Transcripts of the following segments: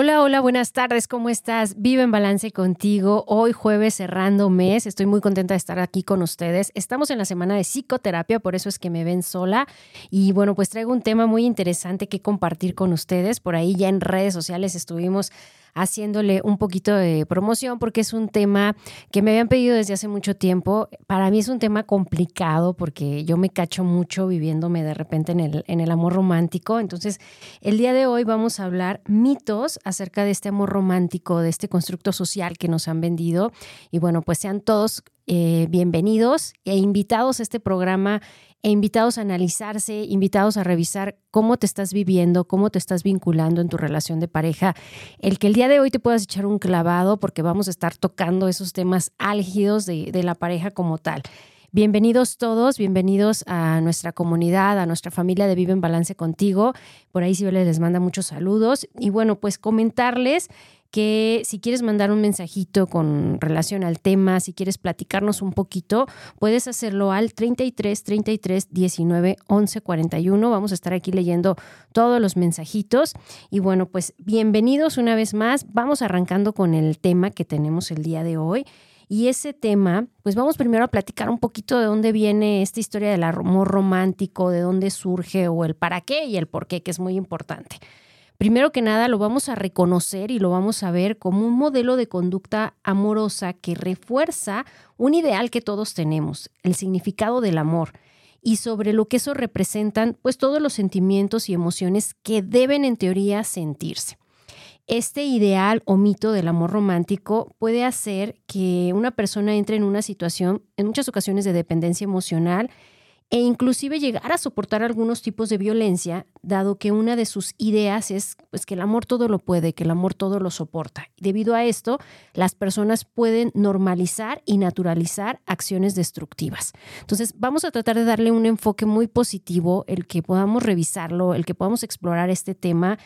Hola, hola, buenas tardes, ¿cómo estás? Vive en balance contigo. Hoy jueves cerrando mes, estoy muy contenta de estar aquí con ustedes. Estamos en la semana de psicoterapia, por eso es que me ven sola. Y bueno, pues traigo un tema muy interesante que compartir con ustedes. Por ahí ya en redes sociales estuvimos haciéndole un poquito de promoción porque es un tema que me habían pedido desde hace mucho tiempo. Para mí es un tema complicado porque yo me cacho mucho viviéndome de repente en el, en el amor romántico. Entonces, el día de hoy vamos a hablar mitos acerca de este amor romántico, de este constructo social que nos han vendido. Y bueno, pues sean todos eh, bienvenidos e invitados a este programa e invitados a analizarse, invitados a revisar cómo te estás viviendo, cómo te estás vinculando en tu relación de pareja. El que el día de hoy te puedas echar un clavado porque vamos a estar tocando esos temas álgidos de, la pareja como tal. Bienvenidos todos, bienvenidos a nuestra comunidad, a nuestra familia de Vive en Balance contigo. Por ahí Sibel les manda muchos saludos. Y bueno, pues comentarles que si quieres mandar un mensajito con relación al tema, si quieres platicarnos un poquito, puedes hacerlo al 33 33 19 11 41. Vamos a estar aquí leyendo todos los mensajitos. Y bueno, pues bienvenidos una vez más. Vamos arrancando con el tema que tenemos el día de hoy. Y ese tema, pues vamos primero a platicar un poquito de dónde viene esta historia del amor romántico, de dónde surge o el para qué y el por qué, que es muy importante. Primero que nada, lo vamos a reconocer y lo vamos a ver como un modelo de conducta amorosa que refuerza un ideal que todos tenemos, el significado del amor y sobre lo que eso representan, pues todos los sentimientos y emociones que deben en teoría sentirse. Este ideal o mito del amor romántico puede hacer que una persona entre en una situación, en muchas ocasiones, de dependencia emocional e inclusive llegar a soportar algunos tipos de violencia, dado que una de sus ideas es pues, que el amor todo lo puede, que el amor todo lo soporta. Debido a esto, las personas pueden normalizar y naturalizar acciones destructivas. Entonces, vamos a tratar de darle un enfoque muy positivo, el que podamos revisarlo, el que podamos explorar este tema.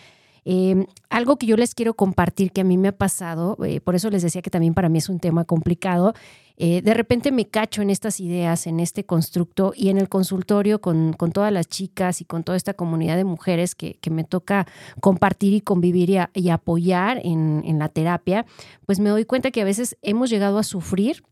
Eh, algo que yo les quiero compartir que a mí me ha pasado, eh, por eso les decía que también para mí es un tema complicado, eh, de repente me cacho en estas ideas, en este constructo y en el consultorio con, todas las chicas y con toda esta comunidad de mujeres que, me toca compartir y convivir y, apoyar en la terapia, pues me doy cuenta que a veces hemos llegado a sufrir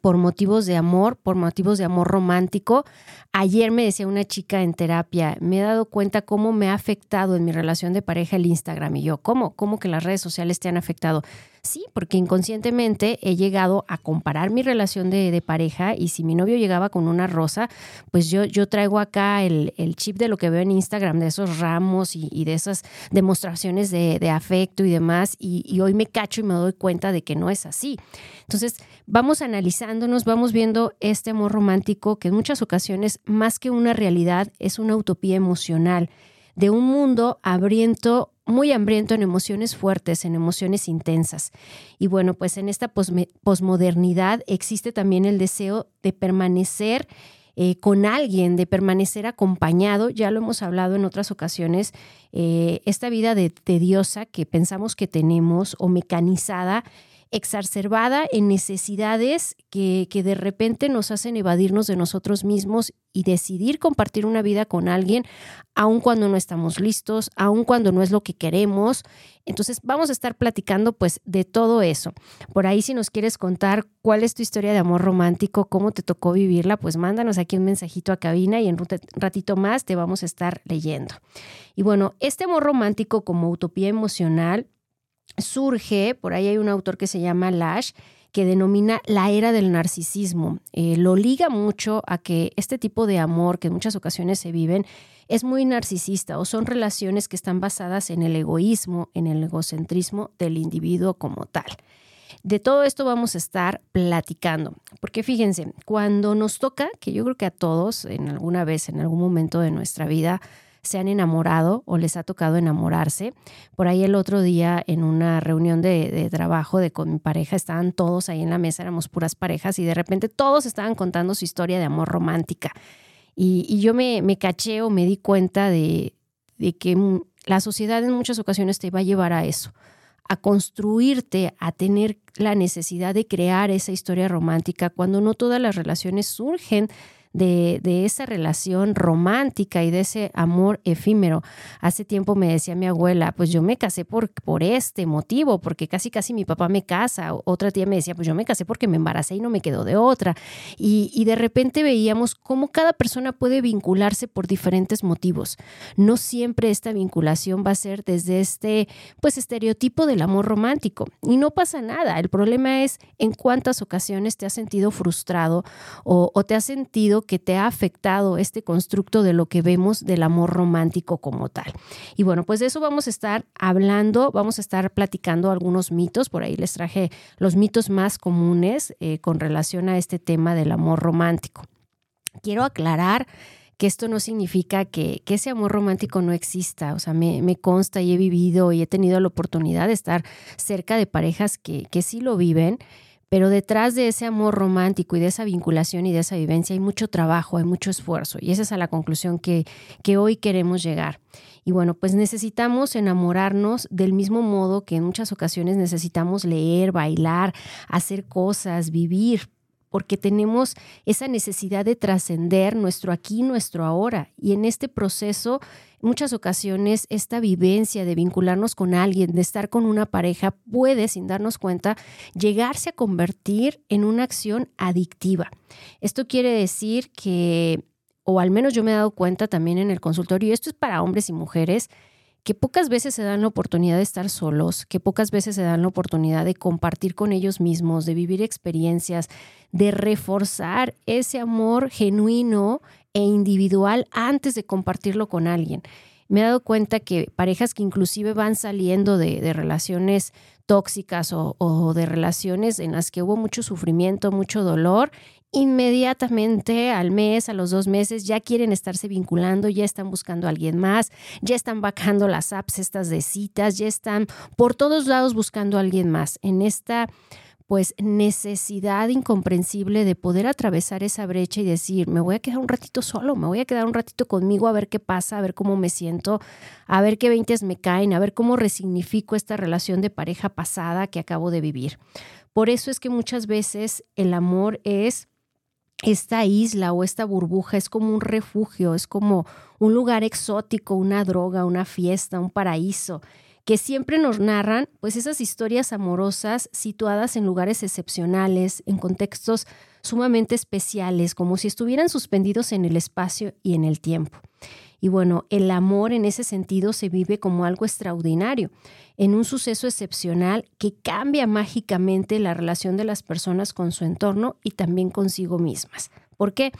por motivos de amor, por motivos de amor romántico. Ayer me decía una chica en terapia, me he dado cuenta cómo me ha afectado en mi relación de pareja el Instagram. Y yo, ¿cómo? ¿Cómo que las redes sociales te han afectado? Sí, porque inconscientemente he llegado a comparar mi relación de, pareja y si mi novio llegaba con una rosa, pues yo, yo traigo acá el, chip de lo que veo en Instagram, de esos ramos y, de esas demostraciones de, afecto y demás, y, y, hoy me cacho y me doy cuenta de que no es así. Entonces, vamos analizándonos, vamos viendo este amor romántico que en muchas ocasiones, más que una realidad, es una utopía emocional de un mundo hambriento, muy hambriento en emociones fuertes, en emociones intensas. Y bueno, pues en esta posmodernidad existe también el deseo de permanecer eh, con alguien, de permanecer acompañado. Ya lo hemos hablado en otras ocasiones, eh, esta vida de tediosa que pensamos que tenemos o mecanizada exacerbada en necesidades que, que, de repente nos hacen evadirnos de nosotros mismos y decidir compartir una vida con alguien, aun cuando no estamos listos, aun cuando no es lo que queremos. Entonces vamos a estar platicando pues de todo eso. Por ahí si nos quieres contar cuál es tu historia de amor romántico, cómo te tocó vivirla, pues mándanos aquí un mensajito a cabina y en un ratito más te vamos a estar leyendo. Y bueno, este amor romántico como utopía emocional surge, por ahí hay un autor que se llama Lash, que denomina la era del narcisismo. Eh, lo liga mucho a que este tipo de amor que en muchas ocasiones se viven es muy narcisista o son relaciones que están basadas en el egoísmo, en el egocentrismo del individuo como tal. De todo esto vamos a estar platicando, porque fíjense, cuando nos toca, que yo creo que a todos en alguna vez, en algún momento de nuestra vida, se han enamorado o les ha tocado enamorarse. Por ahí el otro día en una reunión de, trabajo de con mi pareja estaban todos ahí en la mesa, éramos puras parejas y de repente todos estaban contando su historia de amor romántica. Y, yo me, me caché o me di cuenta de, de que la sociedad en muchas ocasiones te va a llevar a eso, a construirte, a tener la necesidad de crear esa historia romántica, cuando no todas las relaciones surgen de, esa relación romántica y de ese amor efímero. Hace tiempo me decía mi abuela, pues yo me casé por, por este motivo, porque casi casi mi papá me casa. Otra tía me decía, pues yo me casé porque me embaracé y no me quedó de otra. Y, de repente veíamos cómo cada persona puede vincularse por diferentes motivos. No siempre esta vinculación va a ser desde este, pues, estereotipo del amor romántico. Y no pasa nada. El problema es en cuántas ocasiones te has sentido frustrado o, o te has sentido que te ha afectado este constructo de lo que vemos del amor romántico como tal. Y bueno, pues de eso vamos a estar hablando, vamos a estar platicando algunos mitos, por ahí les traje los mitos más comunes eh, con relación a este tema del amor romántico. Quiero aclarar que esto no significa que, ese amor romántico no exista. O sea, me, consta y he vivido y he tenido la oportunidad de estar cerca de parejas que, que sí lo viven pero detrás de ese amor romántico y de esa vinculación y de esa vivencia hay mucho trabajo, hay mucho esfuerzo. Y esa es a la conclusión que, que hoy queremos llegar. Y bueno, pues necesitamos enamorarnos del mismo modo que en muchas ocasiones necesitamos leer, bailar, hacer cosas, vivir, porque tenemos esa necesidad de trascender nuestro aquí, nuestro ahora. Y en este proceso, muchas ocasiones, esta vivencia de vincularnos con alguien, de estar con una pareja, puede, sin darnos cuenta, llegarse a convertir en una acción adictiva. Esto quiere decir que, o al menos yo me he dado cuenta también en el consultorio, y esto es para hombres y mujeres, que pocas veces se dan la oportunidad de estar solos, que pocas veces se dan la oportunidad de compartir con ellos mismos, de vivir experiencias, de reforzar ese amor genuino e individual antes de compartirlo con alguien. Me he dado cuenta que parejas que inclusive van saliendo de, relaciones tóxicas o, o de relaciones en las que hubo mucho sufrimiento, mucho dolor, inmediatamente al mes, a los dos meses, ya quieren estarse vinculando, ya están buscando a alguien más, ya están bajando las apps estas de citas, ya están por todos lados buscando a alguien más. En esta pues necesidad incomprensible de poder atravesar esa brecha y decir, me voy a quedar un ratito solo, me voy a quedar un ratito conmigo a ver qué pasa, a ver cómo me siento, a ver qué veintes me caen, a ver cómo resignifico esta relación de pareja pasada que acabo de vivir. Por eso es que muchas veces el amor es esta isla o esta burbuja es como un refugio, es como un lugar exótico, una droga, una fiesta, un paraíso, que siempre nos narran pues esas historias amorosas situadas en lugares excepcionales, en contextos sumamente especiales, como si estuvieran suspendidos en el espacio y en el tiempo. Y bueno, el amor en ese sentido se vive como algo extraordinario, en un suceso excepcional que cambia mágicamente la relación de las personas con su entorno y también consigo mismas. ¿Por qué?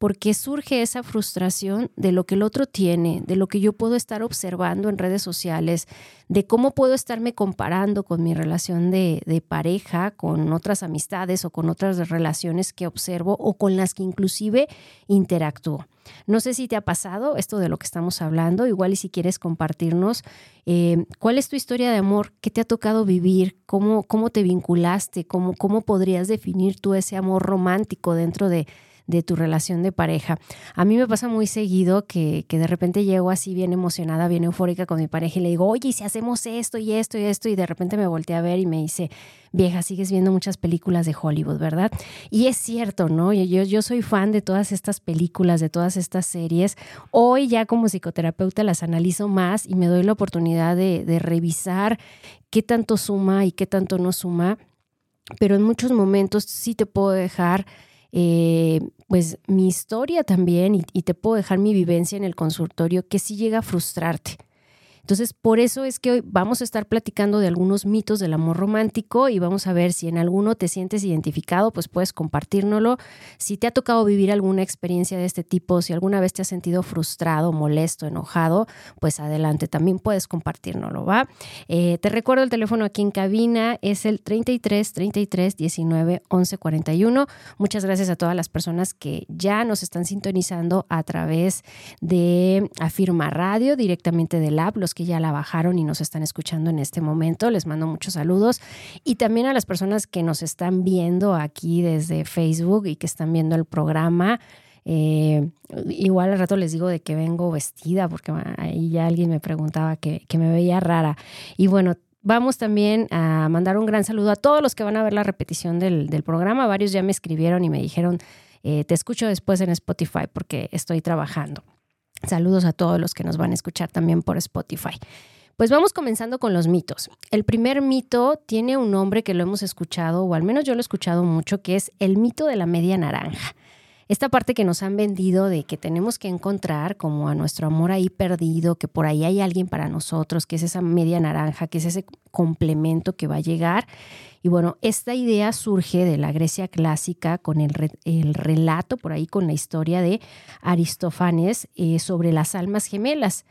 Porque surge esa frustración de lo que el otro tiene, de lo que yo puedo estar observando en redes sociales, de cómo puedo estarme comparando con mi relación de, pareja, con otras amistades o con otras relaciones que observo o con las que inclusive interactúo. No sé si te ha pasado esto de lo que estamos hablando, igual y si quieres compartirnos eh, cuál es tu historia de amor, qué te ha tocado vivir, cómo, cómo te vinculaste, cómo, cómo podrías definir tú ese amor romántico dentro de, de tu relación de pareja. A mí me pasa muy seguido que, que, de repente llego así bien emocionada, bien eufórica con mi pareja y le digo, oye, si hacemos esto y esto y esto, y de repente me volteé a ver y me dice, vieja, sigues viendo muchas películas de Hollywood, ¿verdad? Y es cierto, ¿no? Yo, yo soy fan de todas estas películas, de todas estas series. Hoy ya como psicoterapeuta las analizo más y me doy la oportunidad de, de revisar qué tanto suma y qué tanto no suma. Pero en muchos momentos sí te puedo dejar eh, pues mi historia también y, te puedo dejar mi vivencia en el consultorio que sí llega a frustrarte. Entonces, por eso es que hoy vamos a estar platicando de algunos mitos del amor romántico y vamos a ver si en alguno te sientes identificado, pues puedes compartírnoslo. Si te ha tocado vivir alguna experiencia de este tipo, si alguna vez te has sentido frustrado, molesto, enojado, pues adelante, también puedes compartírnoslo, ¿va? Eh, te recuerdo el teléfono aquí en cabina, es el 33 33 19 11 41. Muchas gracias a todas las personas que ya nos están sintonizando a través de Afirma Radio, directamente del app, los que ya la bajaron y nos están escuchando en este momento. Les mando muchos saludos. Y también a las personas que nos están viendo aquí desde Facebook y que están viendo el programa. Eh, igual al rato les digo de que vengo vestida, porque ahí ya alguien me preguntaba que, que me veía rara. Y bueno, vamos también a mandar un gran saludo a todos los que van a ver la repetición del, programa. Varios ya me escribieron y me dijeron, eh, te escucho después en Spotify porque estoy trabajando. Saludos a todos los que nos van a escuchar también por Spotify. Pues vamos comenzando con los mitos. El primer mito tiene un nombre que lo hemos escuchado, o al menos yo lo he escuchado mucho, que es el mito de la media naranja. Esta parte que nos han vendido de que tenemos que encontrar como a nuestro amor ahí perdido, que por ahí hay alguien para nosotros, que es esa media naranja, que es ese complemento que va a llegar. Y bueno, esta idea surge de la Grecia clásica con el, relato, por ahí con la historia de Aristófanes eh, sobre las almas gemelas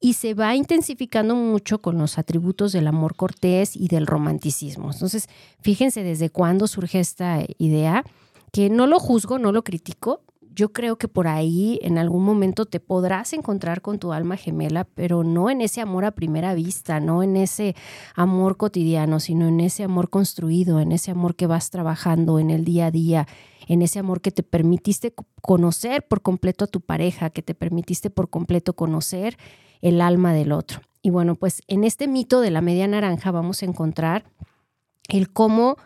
y se va intensificando mucho con los atributos del amor cortés y del romanticismo. Entonces, fíjense desde cuándo surge esta idea, que no lo juzgo, no lo critico, yo creo que por ahí en algún momento te podrás encontrar con tu alma gemela, pero no en ese amor a primera vista, no en ese amor cotidiano, sino en ese amor construido, en ese amor que vas trabajando en el día a día, en ese amor que te permitiste conocer por completo a tu pareja, que te permitiste por completo conocer el alma del otro. Y bueno, pues en este mito de la media naranja vamos a encontrar el cómo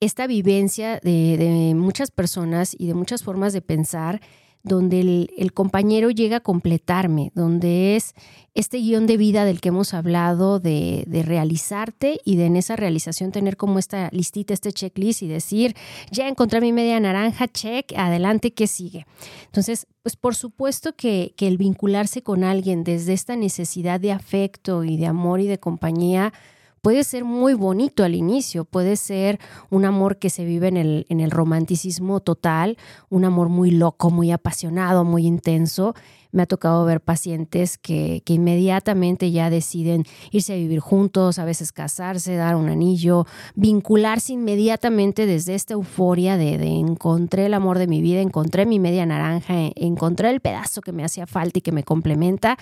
esta vivencia de, muchas personas y de muchas formas de pensar donde el, compañero llega a completarme, donde es este guion de vida del que hemos hablado, de, de, realizarte y de en esa realización tener como esta listita, este checklist y decir, ya encontré mi media naranja, check, adelante, ¿qué sigue? Entonces, pues por supuesto que, que el vincularse con alguien desde esta necesidad de afecto y de amor y de compañía, puede ser muy bonito al inicio, puede ser un amor que se vive en el, en el romanticismo total, un amor muy loco, muy apasionado, muy intenso. Me ha tocado ver pacientes que, que, inmediatamente ya deciden irse a vivir juntos, a veces casarse, dar un anillo, vincularse inmediatamente desde esta euforia de, de encontré el amor de mi vida, encontré mi media naranja, encontré el pedazo que me hacía falta y que me complementa.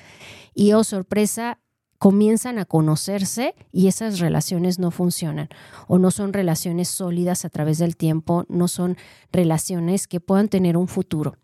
Y oh sorpresa, comienzan a conocerse y esas relaciones no funcionan o no son relaciones sólidas a través del tiempo, no son relaciones que puedan tener un futuro.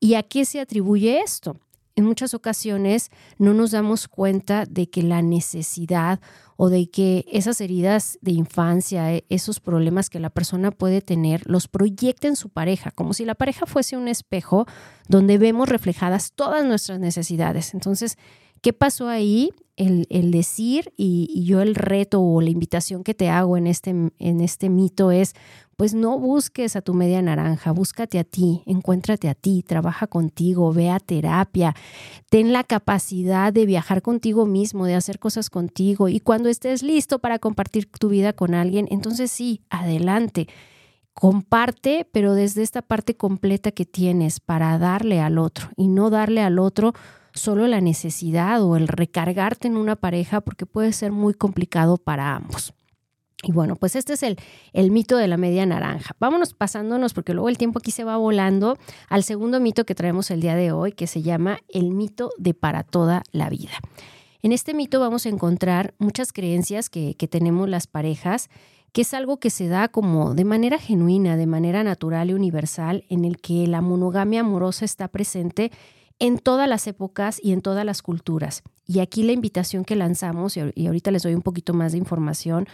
¿Y a qué se atribuye esto? En muchas ocasiones no nos damos cuenta de que la necesidad o de que esas heridas de infancia, e, esos problemas que la persona puede tener, los proyecta en su pareja, como si la pareja fuese un espejo donde vemos reflejadas todas nuestras necesidades. Entonces, ¿qué pasó ahí? El, decir y, yo el reto o la invitación que te hago en este, en este mito es, pues no busques a tu media naranja, búscate a ti, encuéntrate a ti, trabaja contigo, ve a terapia, ten la capacidad de viajar contigo mismo, de hacer cosas contigo y cuando estés listo para compartir tu vida con alguien, entonces sí, adelante. Comparte, pero desde esta parte completa que tienes para darle al otro y no darle al otro solo la necesidad o el recargarte en una pareja porque puede ser muy complicado para ambos. Y bueno, pues este es el, el, mito de la media naranja. Vámonos pasándonos, porque luego el tiempo aquí se va volando, al segundo mito que traemos el día de hoy, que se llama el mito de para toda la vida. En este mito vamos a encontrar muchas creencias que, que tenemos las parejas, que es algo que se da como de manera genuina, de manera natural y universal, en el que la monogamia amorosa está presente en todas las épocas y en todas las culturas. Y aquí la invitación que lanzamos, y ahorita les doy un poquito más de información,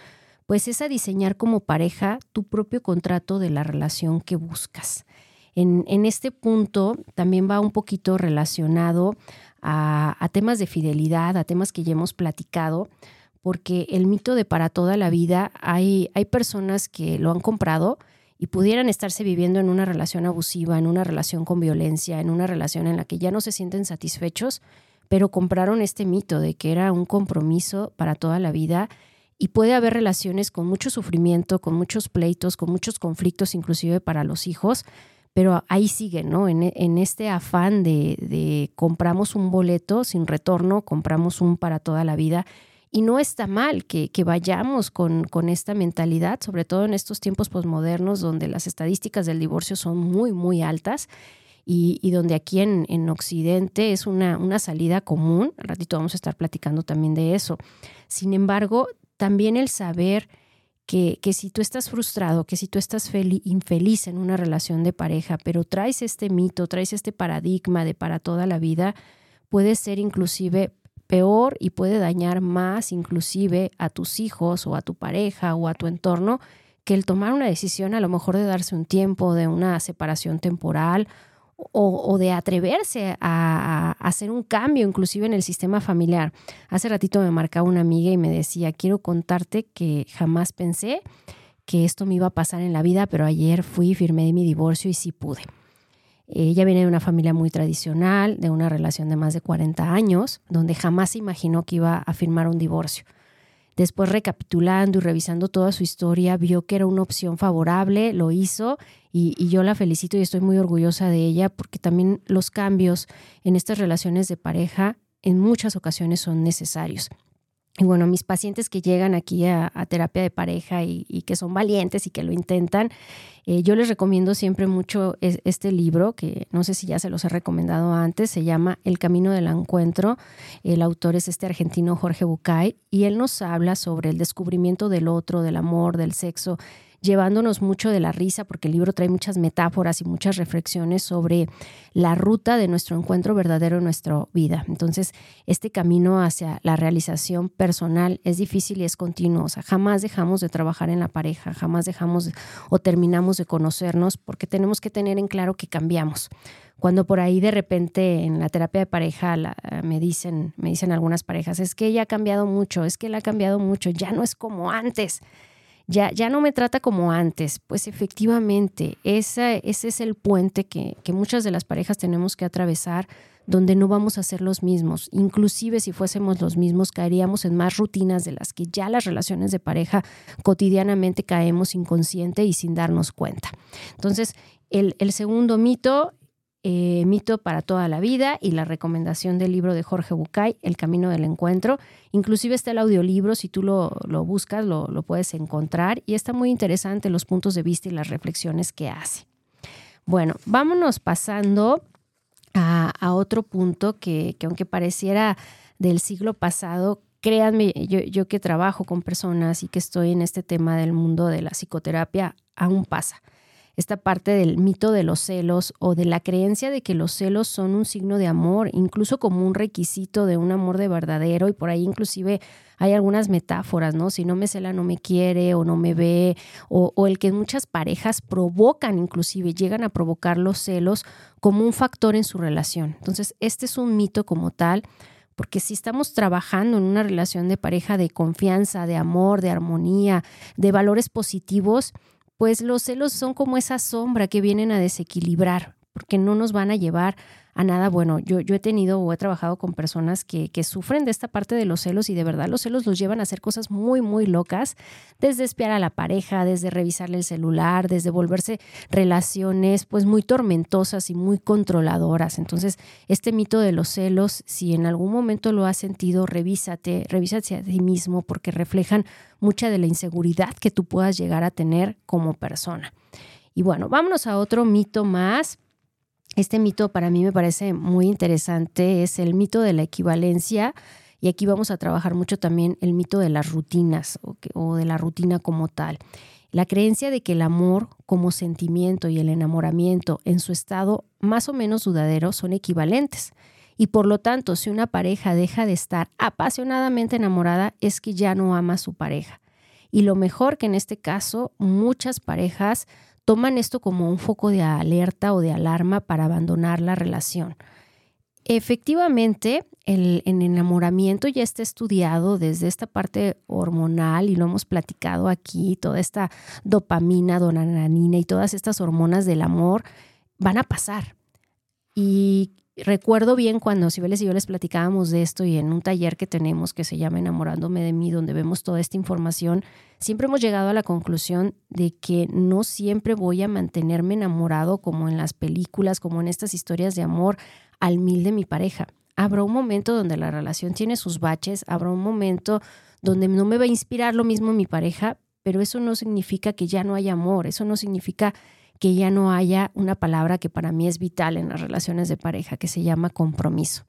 pues es a diseñar como pareja tu propio contrato de la relación que buscas. En, este punto también va un poquito relacionado a, temas de fidelidad, a temas que ya hemos platicado, porque el mito de para toda la vida, hay, hay personas que lo han comprado, y pudieran estarse viviendo en una relación abusiva, en una relación con violencia, en una relación en la que ya no se sienten satisfechos, pero compraron este mito de que era un compromiso para toda la vida y puede haber relaciones con mucho sufrimiento, con muchos pleitos, con muchos conflictos, inclusive para los hijos, pero ahí sigue, ¿no? En, este afán de, de, compramos un boleto sin retorno, compramos un para toda la vida. Y no está mal que, vayamos con, esta mentalidad, sobre todo en estos tiempos posmodernos donde las estadísticas del divorcio son muy, muy altas y, donde aquí en, en Occidente es una, una salida común. Al ratito vamos a estar platicando también de eso. Sin embargo, también el saber que, que, si tú estás frustrado, que si tú estás infeliz en una relación de pareja, pero traes este mito, traes este paradigma de para toda la vida, puede ser inclusive peor y puede dañar más inclusive a tus hijos o a tu pareja o a tu entorno que el tomar una decisión a lo mejor de darse un tiempo, de una separación temporal o, de atreverse a, hacer un cambio inclusive en el sistema familiar. Hace ratito me marcaba una amiga y me decía, quiero contarte que jamás pensé que esto me iba a pasar en la vida, pero ayer fui, firmé mi divorcio y sí pude. Ella viene de una familia muy tradicional, de una relación de más de 40 años, donde jamás se imaginó que iba a firmar un divorcio. Después, recapitulando y revisando toda su historia, vio que era una opción favorable, lo hizo y, yo la felicito y estoy muy orgullosa de ella porque también los cambios en estas relaciones de pareja en muchas ocasiones son necesarios. Y bueno, mis pacientes que llegan aquí a, terapia de pareja y, que son valientes y que lo intentan, eh, yo les recomiendo siempre mucho este libro, que no sé si ya se los he recomendado antes, se llama El Camino del Encuentro. El autor es este argentino Jorge Bucay y él nos habla sobre el descubrimiento del otro, del amor, del sexo llevándonos mucho de la risa, porque el libro trae muchas metáforas y muchas reflexiones sobre la ruta de nuestro encuentro verdadero en nuestra vida. Entonces, este camino hacia la realización personal es difícil y es continuo. Jamás dejamos de trabajar en la pareja, jamás dejamos o terminamos de conocernos porque tenemos que tener en claro que cambiamos cuando por ahí de repente en la terapia de pareja me dicen, me dicen algunas parejas, es que ella ha cambiado mucho, es que él ha cambiado mucho, ya no es como antes ya, ya no me trata como antes. Pues efectivamente, ese es el puente que, que muchas de las parejas tenemos que atravesar donde no vamos a ser los mismos. Inclusive si fuésemos los mismos, caeríamos en más rutinas de las que ya las relaciones de pareja cotidianamente caemos inconsciente y sin darnos cuenta. Entonces, el, el segundo mito eh, Mito para toda la vida y la recomendación del libro de Jorge Bucay, El Camino del Encuentro. Inclusive está el audiolibro, si tú lo, buscas lo, puedes encontrar y está muy interesante los puntos de vista y las reflexiones que hace. Bueno, vámonos pasando a, otro punto que, que, aunque pareciera del siglo pasado, créanme, yo, yo que trabajo con personas y que estoy en este tema del mundo de la psicoterapia, aún pasa esta parte del mito de los celos o de la creencia de que los celos son un signo de amor, incluso como un requisito de un amor de verdadero y por ahí inclusive hay algunas metáforas, ¿no? Si no me cela no me quiere o no me ve o, o el que muchas parejas provocan inclusive, llegan a provocar los celos como un factor en su relación. Entonces, este es un mito como tal porque si estamos trabajando en una relación de pareja de confianza, de amor, de armonía, de valores positivos, pues los celos son como esa sombra que vienen a desequilibrar, porque no nos van a llevar a nada bueno. Yo, yo he tenido o he trabajado con personas que, sufren de esta parte de los celos y de verdad los celos los llevan a hacer cosas muy, muy locas, desde espiar a la pareja, desde revisarle el celular, desde volverse relaciones pues muy tormentosas y muy controladoras. Entonces, este mito de los celos, si en algún momento lo has sentido, revísate, revísate a ti mismo porque reflejan mucha de la inseguridad que tú puedas llegar a tener como persona. Y bueno, vámonos a otro mito más este mito para mí me parece muy interesante, es el mito de la equivalencia. Y aquí vamos a trabajar mucho también el mito de las rutinas o, de la rutina como tal. La creencia de que el amor como sentimiento y el enamoramiento en su estado más o menos dudadero son equivalentes. Y por lo tanto, si una pareja deja de estar apasionadamente enamorada, es que ya no ama a su pareja. Y lo mejor que en este caso, muchas parejas toman esto como un foco de alerta o de alarma para abandonar la relación. Efectivamente, el, enamoramiento ya está estudiado desde esta parte hormonal y lo hemos platicado aquí, toda esta dopamina, donananina y todas estas hormonas del amor van a pasar. Y recuerdo bien cuando Cibeles y yo les platicábamos de esto y en un taller que tenemos que se llama Enamorándome de mí, donde vemos toda esta información, siempre hemos llegado a la conclusión de que no siempre voy a mantenerme enamorado como en las películas, como en estas historias de amor al mil de mi pareja. Habrá un momento donde la relación tiene sus baches, habrá un momento donde no me va a inspirar lo mismo mi pareja, pero eso no significa que ya no haya amor, eso no significa que ya no haya una palabra que para mí es vital en las relaciones de pareja, que se llama compromiso.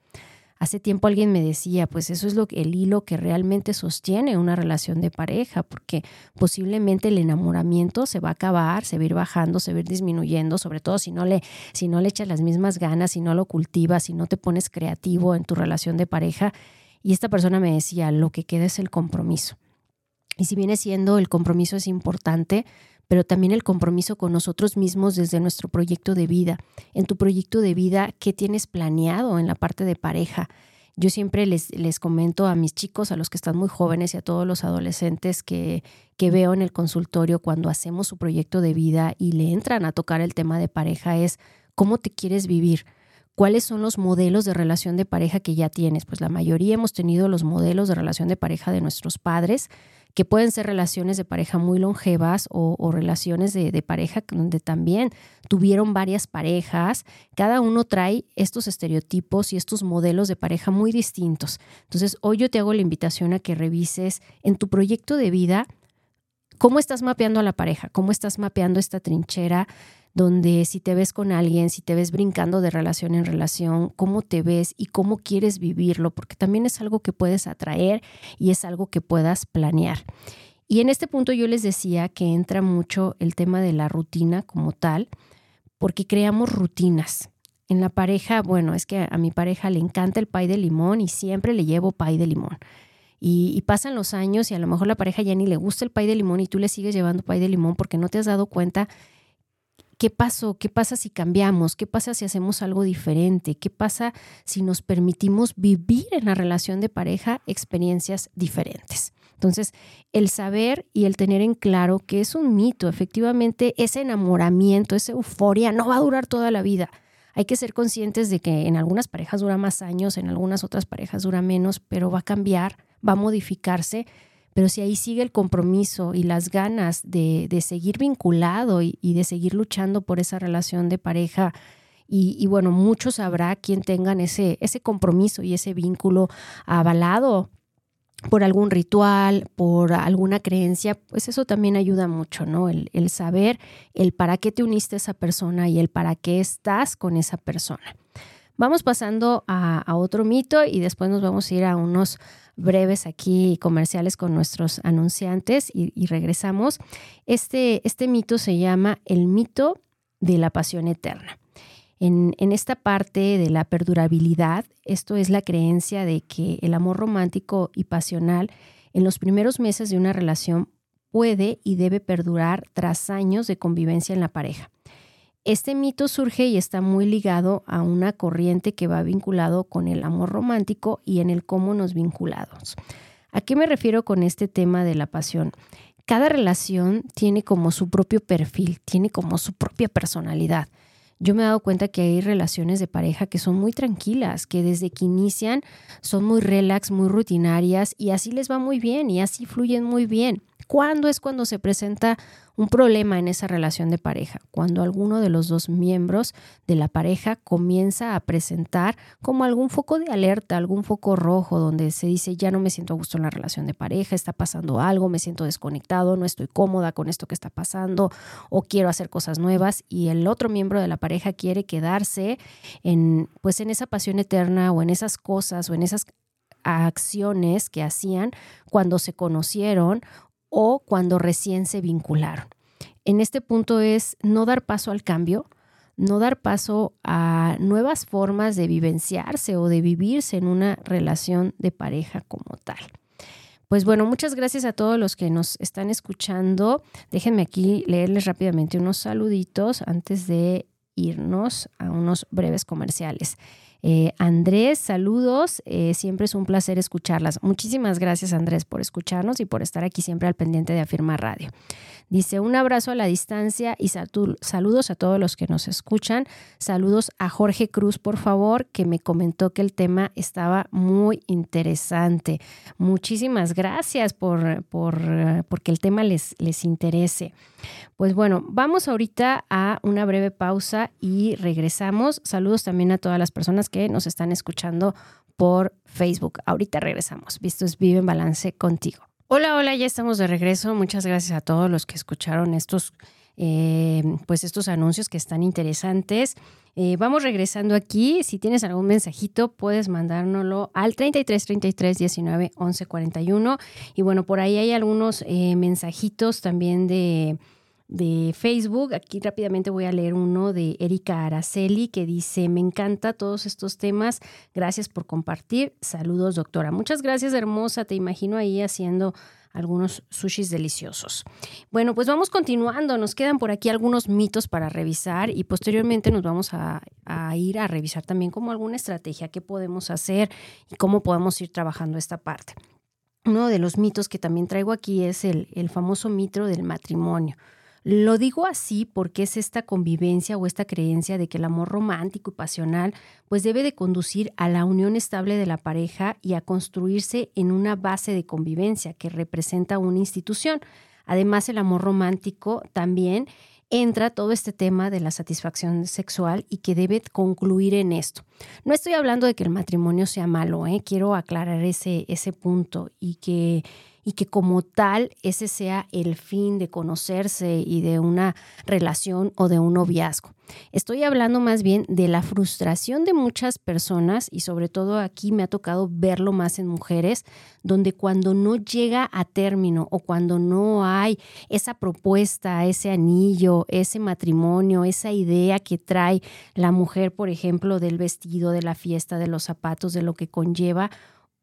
Hace tiempo alguien me decía, pues eso es lo el hilo que realmente sostiene una relación de pareja, porque posiblemente el enamoramiento se va a acabar, se va a ir bajando, se va a ir disminuyendo, sobre todo si no le si no le echas las mismas ganas, si no lo cultivas, si no te pones creativo en tu relación de pareja. Y esta persona me decía, lo que queda es el compromiso. Y si viene siendo el compromiso es importante, pero también el compromiso con nosotros mismos desde nuestro proyecto de vida. En tu proyecto de vida, ¿qué tienes planeado en la parte de pareja? Yo siempre les, les comento a mis chicos, a los que están muy jóvenes y a todos los adolescentes que, que veo en el consultorio cuando hacemos su proyecto de vida y le entran a tocar el tema de pareja es cómo te quieres vivir, ¿Cuáles son los modelos de relación de pareja que ya tienes? Pues la mayoría hemos tenido los modelos de relación de pareja de nuestros padres, que pueden ser relaciones de pareja muy longevas o, relaciones de, de, pareja donde también tuvieron varias parejas. Cada uno trae estos estereotipos y estos modelos de pareja muy distintos. Entonces, hoy yo te hago la invitación a que revises en tu proyecto de vida cómo estás mapeando a la pareja, cómo estás mapeando esta trinchera donde si te ves con alguien, si te ves brincando de relación en relación, cómo te ves y cómo quieres vivirlo, porque también es algo que puedes atraer y es algo que puedas planear. Y en este punto yo les decía que entra mucho el tema de la rutina como tal, porque creamos rutinas. En la pareja, bueno, es que a mi pareja le encanta el pay de limón y siempre le llevo pay de limón. Y, pasan los años y a lo mejor la pareja ya ni le gusta el pay de limón y tú le sigues llevando pay de limón porque no te has dado cuenta ¿Qué pasó? ¿Qué pasa si cambiamos? ¿Qué pasa si hacemos algo diferente? ¿Qué pasa si nos permitimos vivir en la relación de pareja experiencias diferentes? Entonces, el saber y el tener en claro que es un mito, efectivamente, ese enamoramiento, esa euforia no va a durar toda la vida. Hay que ser conscientes de que en algunas parejas dura más años, en algunas otras parejas dura menos, pero va a cambiar, va a modificarse pero si ahí sigue el compromiso y las ganas de, de seguir vinculado y, de seguir luchando por esa relación de pareja, y, bueno, muchos habrá quien tengan ese, ese compromiso y ese vínculo avalado por algún ritual, por alguna creencia, pues eso también ayuda mucho, ¿no? El, el, saber el para qué te uniste a esa persona y el para qué estás con esa persona. Vamos pasando a, otro mito y después nos vamos a ir a unos breves aquí comerciales con nuestros anunciantes y, regresamos. Este, este mito se llama el mito de la pasión eterna. En, en, esta parte de la perdurabilidad, esto es la creencia de que el amor romántico y pasional en los primeros meses de una relación puede y debe perdurar tras años de convivencia en la pareja. Este mito surge y está muy ligado a una corriente que va vinculado con el amor romántico y en el cómo nos vinculamos. ¿A qué me refiero con este tema de la pasión? Cada relación tiene como su propio perfil, tiene como su propia personalidad. Yo me he dado cuenta que hay relaciones de pareja que son muy tranquilas, que desde que inician son muy relax, muy rutinarias y así les va muy bien y así fluyen muy bien. ¿Cuándo es cuando se presenta un problema en esa relación de pareja? Cuando alguno de los dos miembros de la pareja comienza a presentar como algún foco de alerta, algún foco rojo donde se dice ya no me siento a gusto en la relación de pareja, está pasando algo, me siento desconectado, no estoy cómoda con esto que está pasando o quiero hacer cosas nuevas y el otro miembro de la pareja quiere quedarse en pues en esa pasión eterna o en esas cosas o en esas acciones que hacían cuando se conocieron o cuando recién se vincularon. En este punto es no dar paso al cambio, no dar paso a nuevas formas de vivenciarse o de vivirse en una relación de pareja como tal. Pues bueno, muchas gracias a todos los que nos están escuchando. Déjenme aquí leerles rápidamente unos saluditos antes de irnos a unos breves comerciales. Eh, Andrés, saludos. Eh, siempre es un placer escucharlas. Muchísimas gracias, Andrés, por escucharnos y por estar aquí siempre al pendiente de Afirma Radio. Dice, un abrazo a la distancia y saludos a todos los que nos escuchan. Saludos a Jorge Cruz, por favor, que me comentó que el tema estaba muy interesante. Muchísimas gracias por, por porque el tema les, les interese. Pues bueno, vamos ahorita a una breve pausa y regresamos. Saludos también a todas las personas que nos están escuchando por Facebook. Ahorita regresamos. Visto es Vive en Balance contigo. Hola, hola, ya estamos de regreso. Muchas gracias a todos los que escucharon estos, eh, pues estos anuncios que están interesantes. Eh, vamos regresando aquí. Si tienes algún mensajito, puedes mandárnoslo al 33 33 19 11 41. Y bueno, por ahí hay algunos eh, mensajitos también de de Facebook. Aquí rápidamente voy a leer uno de Erika Araceli que dice, me encanta todos estos temas. Gracias por compartir. Saludos, doctora. Muchas gracias, hermosa. Te imagino ahí haciendo algunos sushis deliciosos. Bueno, pues vamos continuando. Nos quedan por aquí algunos mitos para revisar y posteriormente nos vamos a, ir a revisar también como alguna estrategia que podemos hacer y cómo podemos ir trabajando esta parte. Uno de los mitos que también traigo aquí es el, el famoso mito del matrimonio. Lo digo así porque es esta convivencia o esta creencia de que el amor romántico y pasional pues debe de conducir a la unión estable de la pareja y a construirse en una base de convivencia que representa una institución. Además, el amor romántico también entra todo este tema de la satisfacción sexual y que debe concluir en esto. No estoy hablando de que el matrimonio sea malo, ¿eh? quiero aclarar ese, ese punto y que y que como tal ese sea el fin de conocerse y de una relación o de un noviazgo. Estoy hablando más bien de la frustración de muchas personas y sobre todo aquí me ha tocado verlo más en mujeres, donde cuando no llega a término o cuando no hay esa propuesta, ese anillo, ese matrimonio, esa idea que trae la mujer, por ejemplo, del vestido, de la fiesta, de los zapatos, de lo que conlleva,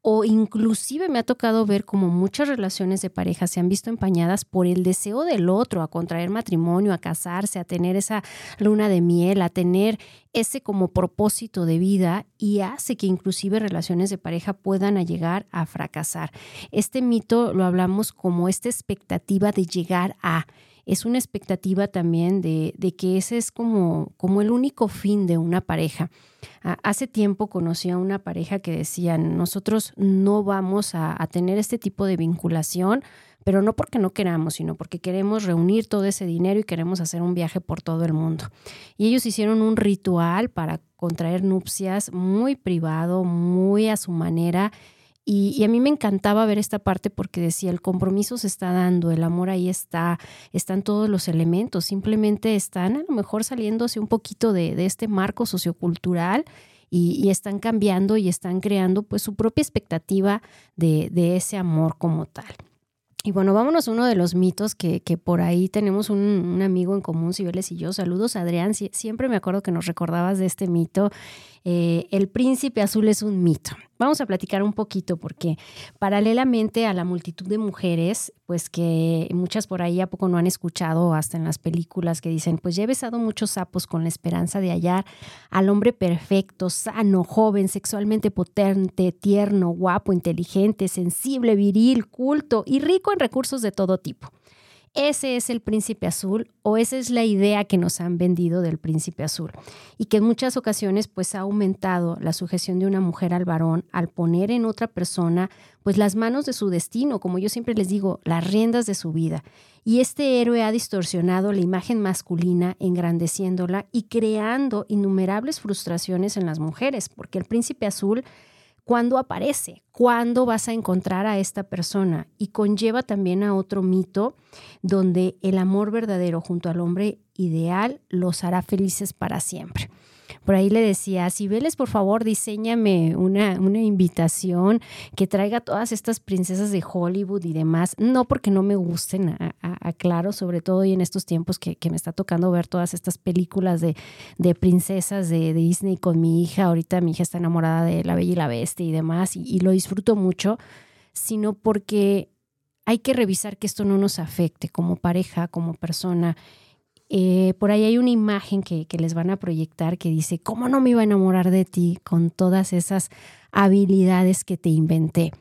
o inclusive me ha tocado ver como muchas relaciones de pareja se han visto empañadas por el deseo del otro a contraer matrimonio, a casarse, a tener esa luna de miel, a tener ese como propósito de vida y hace que inclusive relaciones de pareja puedan llegar a fracasar. Este mito lo hablamos como esta expectativa de llegar a es una expectativa también de, que ese es como, como el único fin de una pareja. Hace tiempo conocí a una pareja que decían, nosotros no vamos a, tener este tipo de vinculación, pero no porque no queramos, sino porque queremos reunir todo ese dinero y queremos hacer un viaje por todo el mundo. Y ellos hicieron un ritual para contraer nupcias muy privado, muy a su manera y, a mí me encantaba ver esta parte porque decía, el compromiso se está dando, el amor ahí está, están todos los elementos, simplemente están a lo mejor saliéndose un poquito de, este marco sociocultural y, están cambiando y están creando pues su propia expectativa de, de ese amor como tal. Y bueno, vámonos a uno de los mitos que, que por ahí tenemos un, un, amigo en común, Cibeles y yo. Saludos, Adrián. siempre me acuerdo que nos recordabas de este mito. Eh, el príncipe azul es un mito. Vamos a platicar un poquito porque paralelamente a la multitud de mujeres, pues que muchas por ahí a poco no han escuchado hasta en las películas que dicen, pues ya he besado muchos sapos con la esperanza de hallar al hombre perfecto, sano, joven, sexualmente potente, tierno, guapo, inteligente, sensible, viril, culto y rico en recursos de todo tipo ese es el príncipe azul o esa es la idea que nos han vendido del príncipe azul y que en muchas ocasiones pues ha aumentado la sujeción de una mujer al varón al poner en otra persona pues las manos de su destino, como yo siempre les digo, las riendas de su vida. Y este héroe ha distorsionado la imagen masculina, engrandeciéndola y creando innumerables frustraciones en las mujeres, porque el príncipe azul cuándo aparece, cuándo vas a encontrar a esta persona. Y conlleva también a otro mito donde el amor verdadero junto al hombre ideal los hará felices para siempre. Por ahí le decía, Cibeles, por favor, diseñame una, una invitación que traiga todas estas princesas de Hollywood y demás. No porque no me gusten, aclaro, sobre todo y en estos tiempos que, me está tocando ver todas estas películas de, princesas de, Disney con mi hija. Ahorita mi hija está enamorada de La Bella y la Bestia y demás, y lo disfruto mucho, sino porque hay que revisar que esto no nos afecte como pareja, como persona eh, por ahí hay una imagen que, les van a proyectar que dice, ¿cómo no me iba a enamorar de ti con todas esas habilidades que te inventé?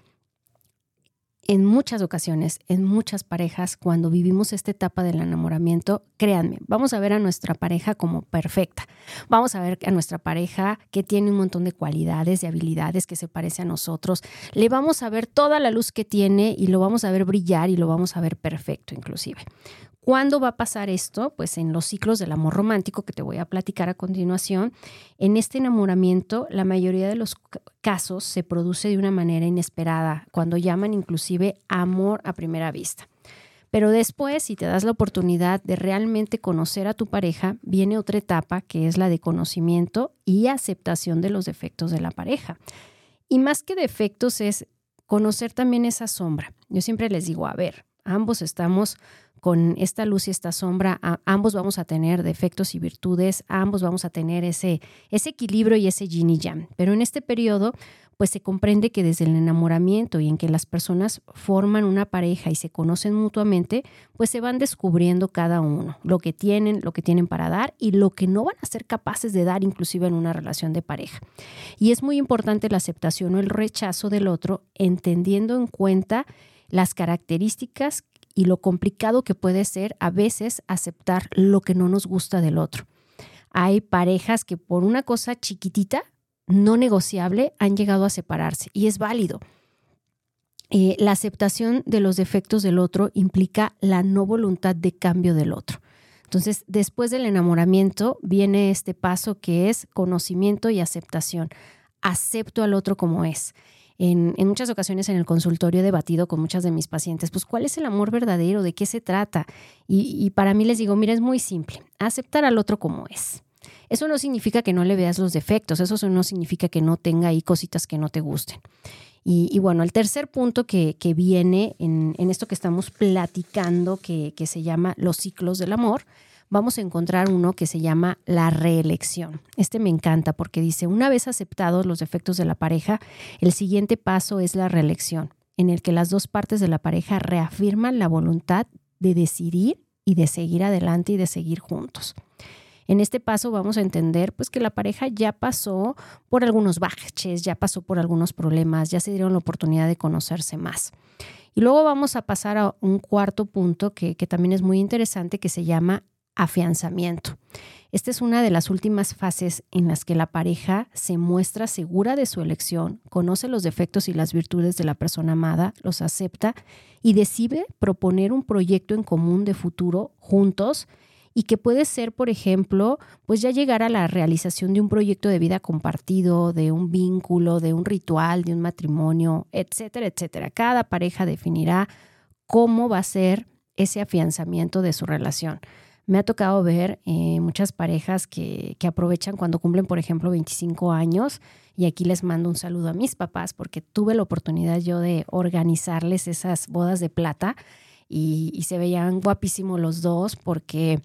en muchas ocasiones, en muchas parejas, cuando vivimos esta etapa del enamoramiento, créanme, vamos a ver a nuestra pareja como perfecta. Vamos a ver a nuestra pareja que tiene un montón de cualidades y habilidades que se parece a nosotros. Le vamos a ver toda la luz que tiene y lo vamos a ver brillar y lo vamos a ver perfecto inclusive. ¿Cuándo va a pasar esto? Pues en los ciclos del amor romántico que te voy a platicar a continuación. En este enamoramiento, la mayoría de los casos se produce de una manera inesperada, cuando llaman inclusive amor a primera vista. Pero después, si te das la oportunidad de realmente conocer a tu pareja, viene otra etapa que es la de conocimiento y aceptación de los defectos de la pareja. Y más que defectos es conocer también esa sombra. Yo siempre les digo, a ver, ambos estamos con esta luz y esta sombra, ambos vamos a tener defectos y virtudes, ambos vamos a tener ese, ese equilibrio y ese yin y yang. Pero en este periodo, pues se comprende que desde el enamoramiento y en que las personas forman una pareja y se conocen mutuamente, pues se van descubriendo cada uno, lo que tienen, lo que tienen para dar y lo que no van a ser capaces de dar inclusive en una relación de pareja. Y es muy importante la aceptación o el rechazo del otro, entendiendo en cuenta las características y lo complicado que puede ser a veces aceptar lo que no nos gusta del otro. Hay parejas que por una cosa chiquitita, no negociable, han llegado a separarse y es válido. Eh, la aceptación de los defectos del otro implica la no voluntad de cambio del otro. Entonces, después del enamoramiento viene este paso que es conocimiento y aceptación. Acepto al otro como es en, muchas ocasiones en el consultorio he debatido con muchas de mis pacientes, pues cuál es el amor verdadero, de qué se trata. Y, para mí les digo, mira, es muy simple, aceptar al otro como es. Eso no significa que no le veas los defectos, eso no significa que no tenga ahí cositas que no te gusten. Y, bueno, el tercer punto que, viene en, esto que estamos platicando, que, que se llama los ciclos del amor, vamos a encontrar uno que se llama la reelección. Este me encanta porque dice, una vez aceptados los defectos de la pareja, el siguiente paso es la reelección, en el que las dos partes de la pareja reafirman la voluntad de decidir y de seguir adelante y de seguir juntos. En este paso vamos a entender pues que la pareja ya pasó por algunos baches, ya pasó por algunos problemas, ya se dieron la oportunidad de conocerse más. Y luego vamos a pasar a un cuarto punto que, que también es muy interesante que se llama afianzamiento. Esta es una de las últimas fases en las que la pareja se muestra segura de su elección, conoce los defectos y las virtudes de la persona amada, los acepta y decide proponer un proyecto en común de futuro juntos y que puede ser, por ejemplo, pues ya llegar a la realización de un proyecto de vida compartido, de un vínculo, de un ritual, de un matrimonio, etcétera, etcétera. Cada pareja definirá cómo va a ser ese afianzamiento de su relación. Me ha tocado ver eh, muchas parejas que, que, aprovechan cuando cumplen, por ejemplo, 25 años. Y aquí les mando un saludo a mis papás porque tuve la oportunidad yo de organizarles esas bodas de plata y, se veían guapísimos los dos porque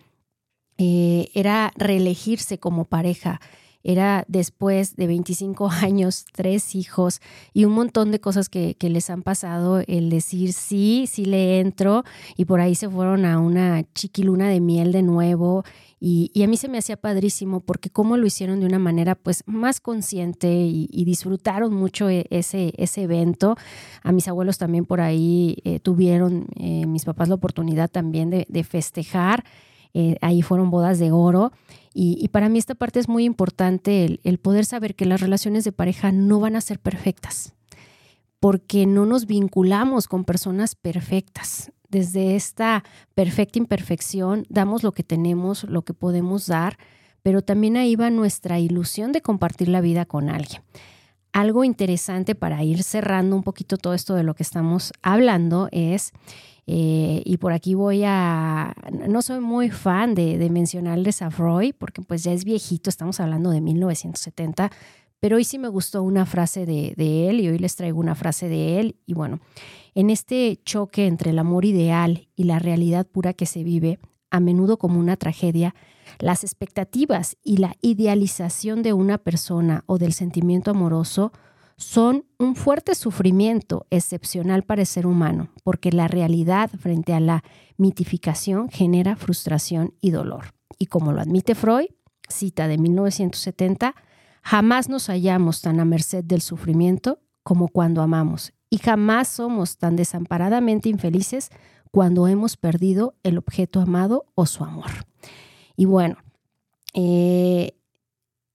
eh, era reelegirse como pareja era después de 25 años, tres hijos y un montón de cosas que, les han pasado, el decir sí, sí le entro y por ahí se fueron a una chiquiluna de miel de nuevo y, a mí se me hacía padrísimo porque cómo lo hicieron de una manera pues más consciente y, disfrutaron mucho e, ese, ese evento. A mis abuelos también por ahí eh, tuvieron, eh, mis papás la oportunidad también de, de festejar. Eh, ahí fueron bodas de oro. Y, para mí esta parte es muy importante, el, poder saber que las relaciones de pareja no van a ser perfectas, porque no nos vinculamos con personas perfectas. Desde esta perfecta imperfección damos lo que tenemos, lo que podemos dar, pero también ahí va nuestra ilusión de compartir la vida con alguien. Algo interesante para ir cerrando un poquito todo esto de lo que estamos hablando es eh, y por aquí voy a, no soy muy fan de, de, mencionarles a Freud, porque pues ya es viejito, estamos hablando de 1970, pero hoy sí me gustó una frase de, de él y hoy les traigo una frase de él. Y bueno, en este choque entre el amor ideal y la realidad pura que se vive, a menudo como una tragedia, las expectativas y la idealización de una persona o del sentimiento amoroso son un fuerte sufrimiento excepcional para el ser humano, porque la realidad frente a la mitificación genera frustración y dolor. Y como lo admite Freud, cita de 1970, jamás nos hallamos tan a merced del sufrimiento como cuando amamos, y jamás somos tan desamparadamente infelices cuando hemos perdido el objeto amado o su amor. Y bueno, eh,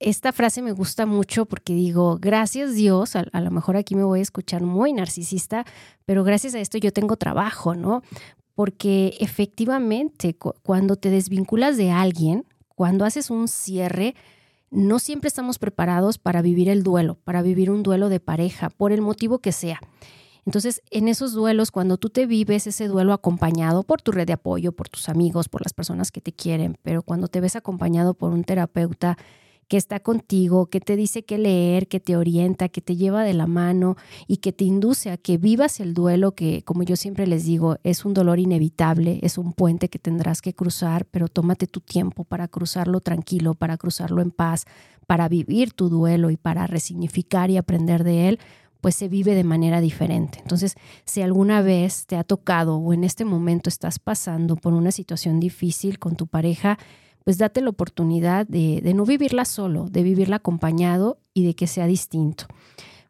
esta frase me gusta mucho porque digo, gracias Dios, a, lo mejor aquí me voy a escuchar muy narcisista, pero gracias a esto yo tengo trabajo, ¿no? Porque efectivamente, cuando te desvinculas de alguien, cuando haces un cierre, no siempre estamos preparados para vivir el duelo, para vivir un duelo de pareja, por el motivo que sea. Entonces, en esos duelos, cuando tú te vives ese duelo acompañado por tu red de apoyo, por tus amigos, por las personas que te quieren, pero cuando te ves acompañado por un terapeuta que está contigo, que te dice qué leer, que te orienta, que te lleva de la mano y que te induce a que vivas el duelo, que como yo siempre les digo, es un dolor inevitable, es un puente que tendrás que cruzar, pero tómate tu tiempo para cruzarlo tranquilo, para cruzarlo en paz, para vivir tu duelo y para resignificar y aprender de él pues se vive de manera diferente. Entonces, si alguna vez te ha tocado o en este momento estás pasando por una situación difícil con tu pareja, pues date la oportunidad de, de no vivirla solo, de vivirla acompañado y de que sea distinto.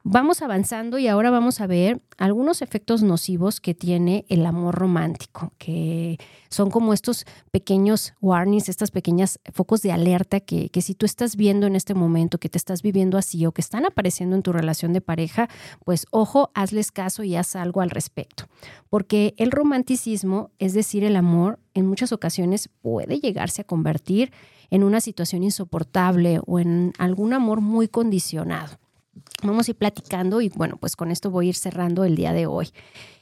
Vamos avanzando y ahora vamos a ver algunos efectos nocivos que tiene el amor romántico, que son como estos pequeños warnings, estas pequeñas focos de alerta que, que, si tú estás viendo en este momento, que te estás viviendo así o que están apareciendo en tu relación de pareja, pues ojo, hazles caso y haz algo al respecto. Porque el romanticismo, es decir, el amor, en muchas ocasiones puede llegarse a convertir en una situación insoportable o en algún amor muy condicionado. Vamos a ir platicando y bueno, pues con esto voy a ir cerrando el día de hoy.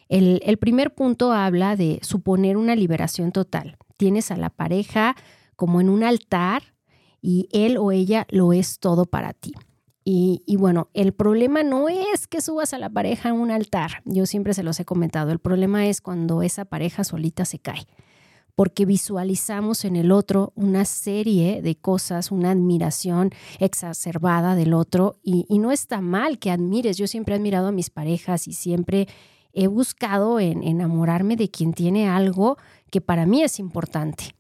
El, primer punto habla de suponer una liberación total. Tienes a la pareja como en un altar y él o ella lo es todo para ti. Y, y, bueno, el problema no es que subas a la pareja a un altar, yo siempre se los he comentado, el problema es cuando esa pareja solita se cae porque visualizamos en el otro una serie de cosas, una admiración exacerbada del otro y, no está mal que admires. Yo siempre he admirado a mis parejas y siempre he buscado en enamorarme de quien tiene algo que para mí es importante.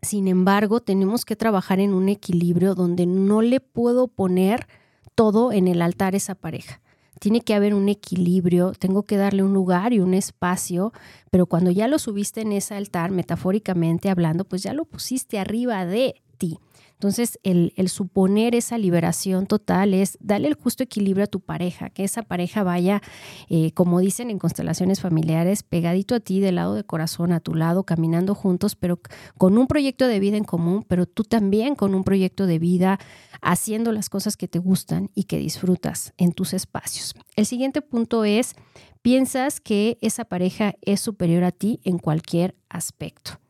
Sin embargo, tenemos que trabajar en un equilibrio donde no le puedo poner todo en el altar a esa pareja tiene que haber un equilibrio, tengo que darle un lugar y un espacio, pero cuando ya lo subiste en ese altar, metafóricamente hablando, pues ya lo pusiste arriba de ti. Entonces, el, suponer esa liberación total es darle el justo equilibrio a tu pareja, que esa pareja vaya, eh, como dicen en constelaciones familiares, pegadito a ti, del lado de corazón, a tu lado, caminando juntos, pero con un proyecto de vida en común, pero tú también con un proyecto de vida, haciendo las cosas que te gustan y que disfrutas en tus espacios. El siguiente punto es, piensas que esa pareja es superior a ti en cualquier aspecto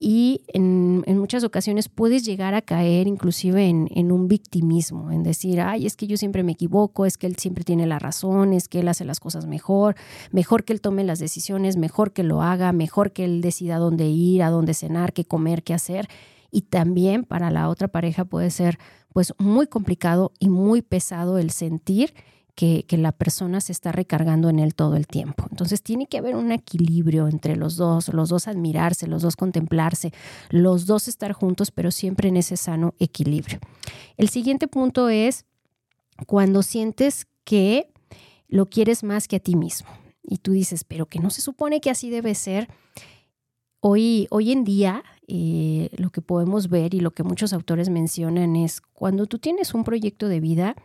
y en, muchas ocasiones puedes llegar a caer inclusive en, un victimismo, en decir, ay, es que yo siempre me equivoco, es que él siempre tiene la razón, es que él hace las cosas mejor, mejor que él tome las decisiones, mejor que lo haga, mejor que él decida dónde ir, a dónde cenar, qué comer, qué hacer. Y también para la otra pareja puede ser pues muy complicado y muy pesado el sentir que, la persona se está recargando en él todo el tiempo. Entonces tiene que haber un equilibrio entre los dos, los dos admirarse, los dos contemplarse, los dos estar juntos, pero siempre en ese sano equilibrio. El siguiente punto es cuando sientes que lo quieres más que a ti mismo y tú dices, pero que no se supone que así debe ser. Hoy, hoy en día eh, lo que podemos ver y lo que muchos autores mencionan es cuando tú tienes un proyecto de vida,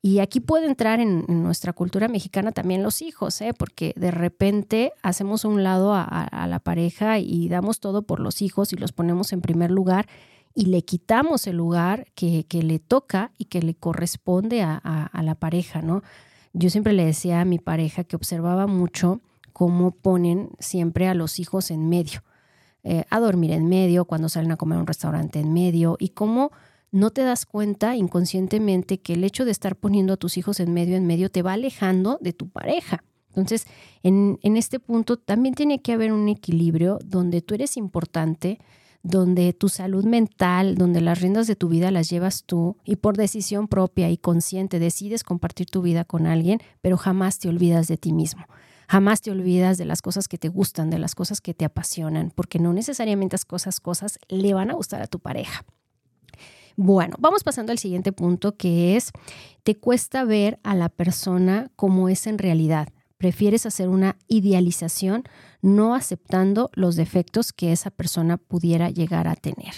y aquí puede entrar en, nuestra cultura mexicana también los hijos, ¿eh? porque de repente hacemos a un lado a, la pareja y damos todo por los hijos y los ponemos en primer lugar y le quitamos el lugar que, le toca y que le corresponde a, la pareja, ¿no? Yo siempre le decía a mi pareja que observaba mucho cómo ponen siempre a los hijos en medio, eh, a dormir en medio, cuando salen a comer a un restaurante en medio y cómo no te das cuenta inconscientemente que el hecho de estar poniendo a tus hijos en medio en medio te va alejando de tu pareja. Entonces, en, este punto también tiene que haber un equilibrio donde tú eres importante, donde tu salud mental, donde las riendas de tu vida las llevas tú y por decisión propia y consciente decides compartir tu vida con alguien, pero jamás te olvidas de ti mismo. Jamás te olvidas de las cosas que te gustan, de las cosas que te apasionan, porque no necesariamente las cosas, cosas le van a gustar a tu pareja. Bueno, vamos pasando al siguiente punto que es, te cuesta ver a la persona como es en realidad. Prefieres hacer una idealización no aceptando los defectos que esa persona pudiera llegar a tener.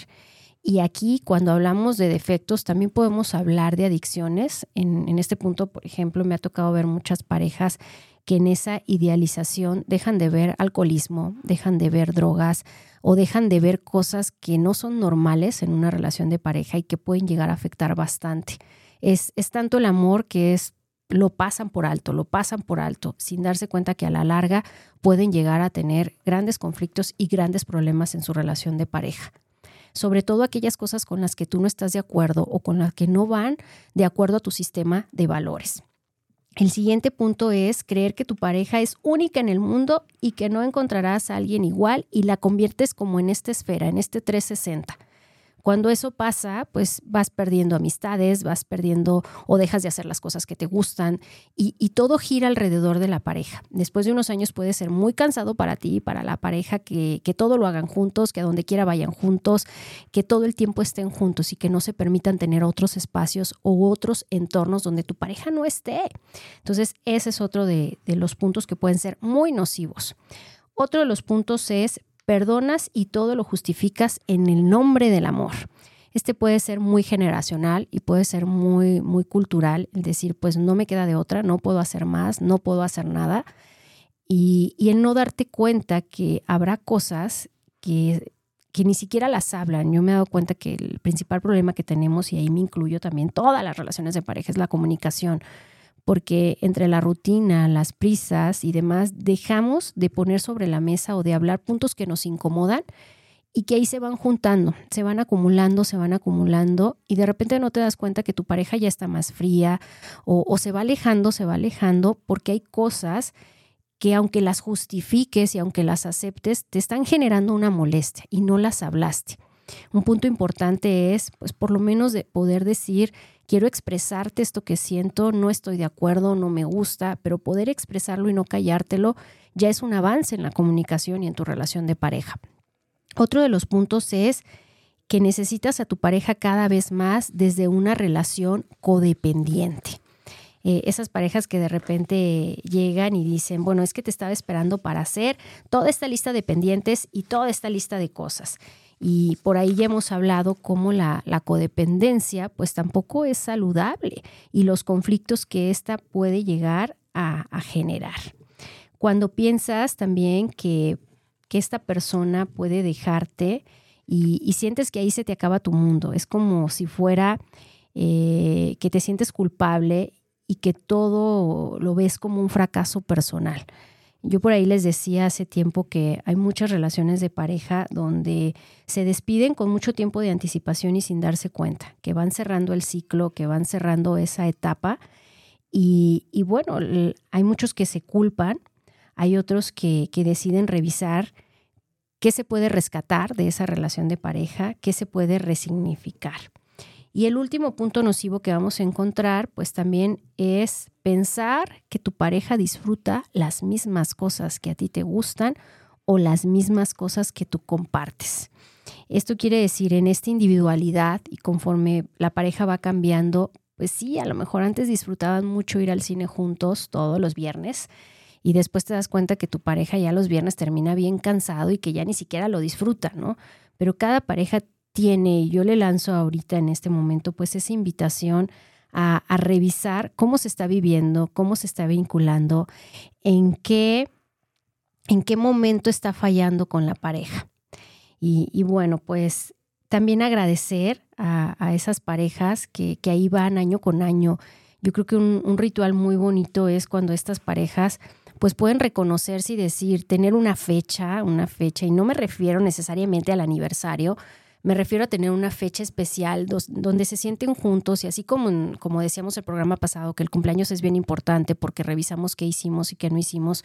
Y aquí, cuando hablamos de defectos, también podemos hablar de adicciones. En, en, este punto, por ejemplo, me ha tocado ver muchas parejas que en esa idealización dejan de ver alcoholismo, dejan de ver drogas o dejan de ver cosas que no son normales en una relación de pareja y que pueden llegar a afectar bastante. Es, es tanto el amor que es lo pasan por alto, lo pasan por alto, sin darse cuenta que a la larga pueden llegar a tener grandes conflictos y grandes problemas en su relación de pareja. Sobre todo aquellas cosas con las que tú no estás de acuerdo o con las que no van de acuerdo a tu sistema de valores. El siguiente punto es creer que tu pareja es única en el mundo y que no encontrarás a alguien igual y la conviertes como en esta esfera, en este 360. Cuando eso pasa, pues vas perdiendo amistades, vas perdiendo o dejas de hacer las cosas que te gustan y, todo gira alrededor de la pareja. Después de unos años puede ser muy cansado para ti y para la pareja que, que todo lo hagan juntos, que a donde quiera vayan juntos, que todo el tiempo estén juntos y que no se permitan tener otros espacios o otros entornos donde tu pareja no esté. Entonces, ese es otro de, de los puntos que pueden ser muy nocivos. Otro de los puntos es perdonas y todo lo justificas en el nombre del amor. Este puede ser muy generacional y puede ser muy, muy cultural, el decir, pues no me queda de otra, no puedo hacer más, no puedo hacer nada. Y, y el no darte cuenta que habrá cosas que, que ni siquiera las hablan. Yo me he dado cuenta que el principal problema que tenemos, y ahí me incluyo también, todas las relaciones de pareja, es la comunicación porque entre la rutina, las prisas y demás, dejamos de poner sobre la mesa o de hablar puntos que nos incomodan y que ahí se van juntando, se van acumulando, se van acumulando y de repente no te das cuenta que tu pareja ya está más fría o, o se va alejando, se va alejando porque hay cosas que aunque las justifiques y aunque las aceptes, te están generando una molestia y no las hablaste. Un punto importante es, pues, por lo menos de poder decir, quiero expresarte esto que siento, no estoy de acuerdo, no me gusta, pero poder expresarlo y no callártelo ya es un avance en la comunicación y en tu relación de pareja. Otro de los puntos es que necesitas a tu pareja cada vez más desde una relación codependiente. Eh, esas parejas que de repente llegan y dicen, bueno, es que te estaba esperando para hacer toda esta lista de pendientes y toda esta lista de cosas. Y por ahí ya hemos hablado cómo la, codependencia pues tampoco es saludable y los conflictos que ésta puede llegar a, generar. Cuando piensas también que, esta persona puede dejarte y, sientes que ahí se te acaba tu mundo, es como si fuera eh, que te sientes culpable y que todo lo ves como un fracaso personal. Yo por ahí les decía hace tiempo que hay muchas relaciones de pareja donde se despiden con mucho tiempo de anticipación y sin darse cuenta, que van cerrando el ciclo, que van cerrando esa etapa. Y, bueno, hay muchos que se culpan, hay otros que, que deciden revisar qué se puede rescatar de esa relación de pareja, qué se puede resignificar. Y el último punto nocivo que vamos a encontrar, pues también es pensar que tu pareja disfruta las mismas cosas que a ti te gustan o las mismas cosas que tú compartes. Esto quiere decir en esta individualidad y conforme la pareja va cambiando, pues sí, a lo mejor antes disfrutaban mucho ir al cine juntos todos los viernes y después te das cuenta que tu pareja ya los viernes termina bien cansado y que ya ni siquiera lo disfruta, ¿no? Pero cada pareja tiene, yo le lanzo ahorita en este momento, pues esa invitación a, revisar cómo se está viviendo, cómo se está vinculando, en qué, en qué momento está fallando con la pareja. Y, bueno, pues también agradecer a, esas parejas que, ahí van año con año. Yo creo que un, un ritual muy bonito es cuando estas parejas pues pueden reconocerse y decir, tener una fecha, una fecha, y no me refiero necesariamente al aniversario, me refiero a tener una fecha especial donde se sienten juntos y así como, como decíamos el programa pasado, que el cumpleaños es bien importante porque revisamos qué hicimos y qué no hicimos.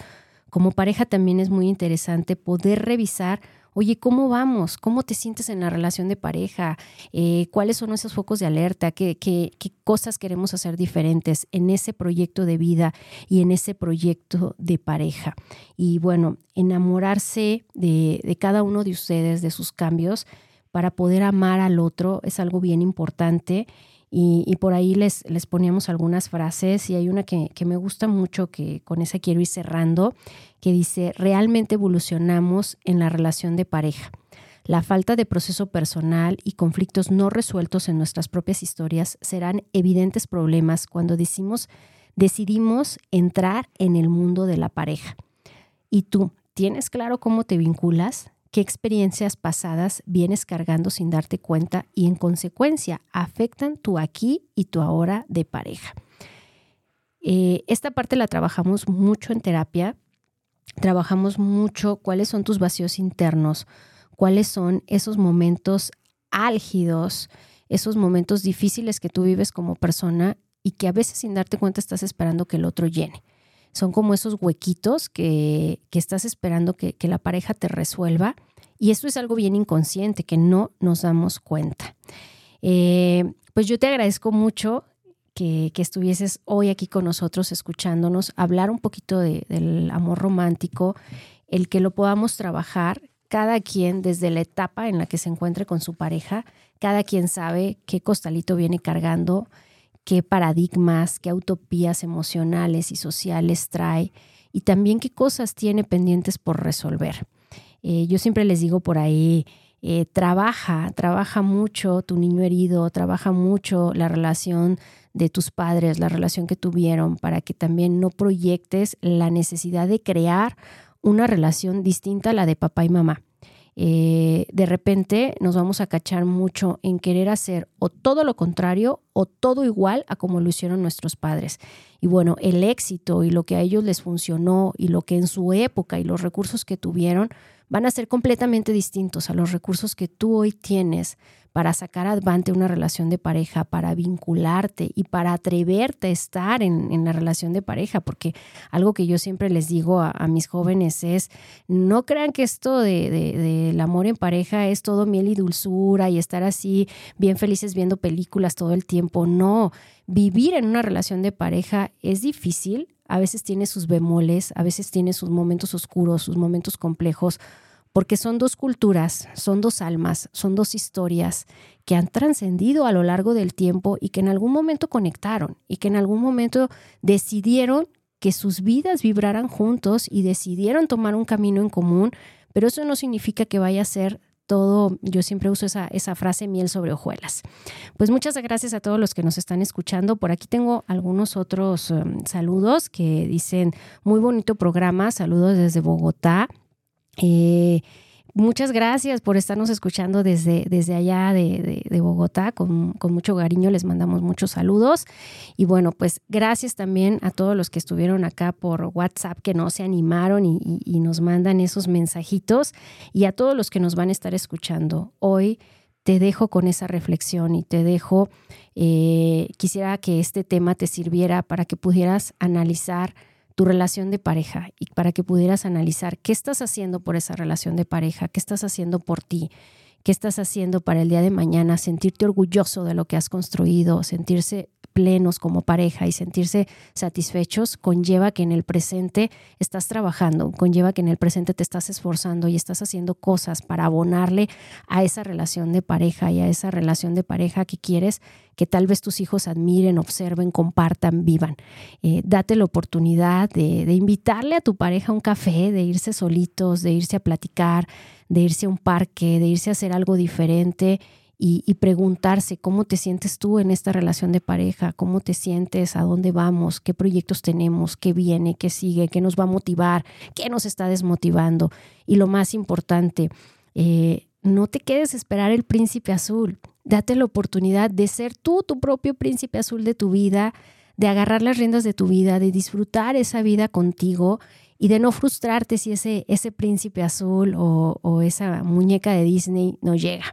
Como pareja también es muy interesante poder revisar, oye, ¿cómo vamos? ¿Cómo te sientes en la relación de pareja? Eh, ¿Cuáles son esos focos de alerta? ¿Qué, ¿Qué, qué, cosas queremos hacer diferentes en ese proyecto de vida y en ese proyecto de pareja? Y bueno, enamorarse de, de cada uno de ustedes, de sus cambios para poder amar al otro es algo bien importante. Y, por ahí les, les poníamos algunas frases y hay una que, que me gusta mucho, que con esa quiero ir cerrando, que dice, realmente evolucionamos en la relación de pareja. La falta de proceso personal y conflictos no resueltos en nuestras propias historias serán evidentes problemas cuando decimos, decidimos entrar en el mundo de la pareja. ¿Y tú tienes claro cómo te vinculas? Qué experiencias pasadas vienes cargando sin darte cuenta y en consecuencia afectan tu aquí y tu ahora de pareja. Eh, esta parte la trabajamos mucho en terapia, trabajamos mucho cuáles son tus vacíos internos, cuáles son esos momentos álgidos, esos momentos difíciles que tú vives como persona y que a veces sin darte cuenta estás esperando que el otro llene son como esos huequitos que, estás esperando que, la pareja te resuelva. Y esto es algo bien inconsciente, que no nos damos cuenta. Eh, pues yo te agradezco mucho que, estuvieses hoy aquí con nosotros, escuchándonos, hablar un poquito del amor romántico, el que lo podamos trabajar cada quien desde la etapa en la que se encuentre con su pareja, cada quien sabe qué costalito viene cargando, qué paradigmas, qué utopías emocionales y sociales trae y también qué cosas tiene pendientes por resolver. Eh, yo siempre les digo por ahí, eh, trabaja, trabaja mucho tu niño herido, trabaja mucho la relación de tus padres, la relación que tuvieron, para que también no proyectes la necesidad de crear una relación distinta a la de papá y mamá. Eh, de repente nos vamos a cachar mucho en querer hacer o todo lo contrario o todo igual a como lo hicieron nuestros padres. Y bueno, el éxito y lo que a ellos les funcionó y lo que en su época y los recursos que tuvieron van a ser completamente distintos a los recursos que tú hoy tienes para sacar adelante una relación de pareja, para vincularte y para atreverte a estar en, la relación de pareja, porque algo que yo siempre les digo a, mis jóvenes es, no crean que esto del de, amor en pareja es todo miel y dulzura y estar así bien felices viendo películas todo el tiempo, no, vivir en una relación de pareja es difícil, a veces tiene sus bemoles, a veces tiene sus momentos oscuros, sus momentos complejos, porque son dos culturas, son dos almas, son dos historias que han trascendido a lo largo del tiempo y que en algún momento conectaron y que en algún momento decidieron que sus vidas vibraran juntos y decidieron tomar un camino en común, pero eso no significa que vaya a ser todo, yo siempre uso esa, esa, frase miel sobre hojuelas. Pues muchas gracias a todos los que nos están escuchando. Por aquí tengo algunos otros um, saludos que dicen, muy bonito programa, saludos desde Bogotá. Eh, muchas gracias por estarnos escuchando desde, desde allá de, Bogotá. Con, mucho cariño les mandamos muchos saludos. Y bueno, pues gracias también a todos los que estuvieron acá por WhatsApp, que no se animaron y, nos mandan esos mensajitos. Y a todos los que nos van a estar escuchando hoy. Te dejo con esa reflexión y te dejo, eh, quisiera que este tema te sirviera para que pudieras analizar tu relación de pareja y para que pudieras analizar qué estás haciendo por esa relación de pareja, qué estás haciendo por ti, qué estás haciendo para el día de mañana, sentirte orgulloso de lo que has construido, sentirse plenos como pareja y sentirse satisfechos conlleva que en el presente estás trabajando, conlleva que en el presente te estás esforzando y estás haciendo cosas para abonarle a esa relación de pareja y a esa relación de pareja que quieres que tal vez tus hijos admiren, observen, compartan, vivan. Eh, date la oportunidad de, de invitarle a tu pareja a un café, de irse solitos, de irse a platicar, de irse a un parque, de irse a hacer algo diferente y, preguntarse cómo te sientes tú en esta relación de pareja, cómo te sientes, a dónde vamos, qué proyectos tenemos, qué viene, qué sigue, qué nos va a motivar, qué nos está desmotivando. Y lo más importante, eh, no te quedes esperar el príncipe azul. Date la oportunidad de ser tú tu propio príncipe azul de tu vida, de agarrar las riendas de tu vida, de disfrutar esa vida contigo y de no frustrarte si ese, ese príncipe azul o esa muñeca de Disney no llega.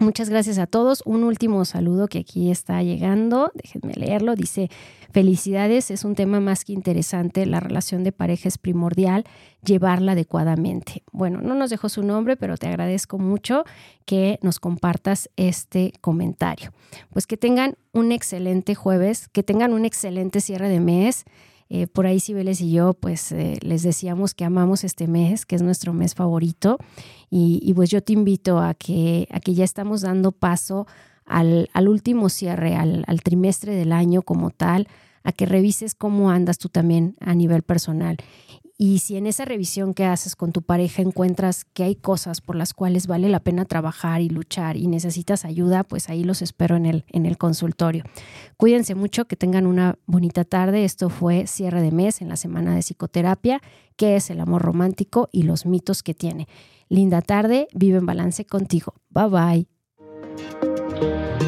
Muchas gracias a todos. Un último saludo que aquí está llegando. Déjenme leerlo. Dice, felicidades, es un tema más que interesante. La relación de pareja es primordial, llevarla adecuadamente. Bueno, no nos dejó su nombre, pero te agradezco mucho que nos compartas este comentario. Pues que tengan un excelente jueves, que tengan un excelente cierre de mes. Eh, por ahí Cibeles y yo pues eh, les decíamos que amamos este mes, que es nuestro mes favorito. Y, pues yo te invito a que, ya estamos dando paso al, último cierre, al trimestre del año como tal, a que revises cómo andas tú también a nivel personal y si en esa revisión que haces con tu pareja encuentras que hay cosas por las cuales vale la pena trabajar y luchar y necesitas ayuda, pues ahí los espero en el, en el consultorio. Cuídense mucho, que tengan una bonita tarde. Esto fue cierre de mes en la semana de psicoterapia, que es el amor romántico y los mitos que tiene. Linda tarde, vive en balance contigo. Bye bye.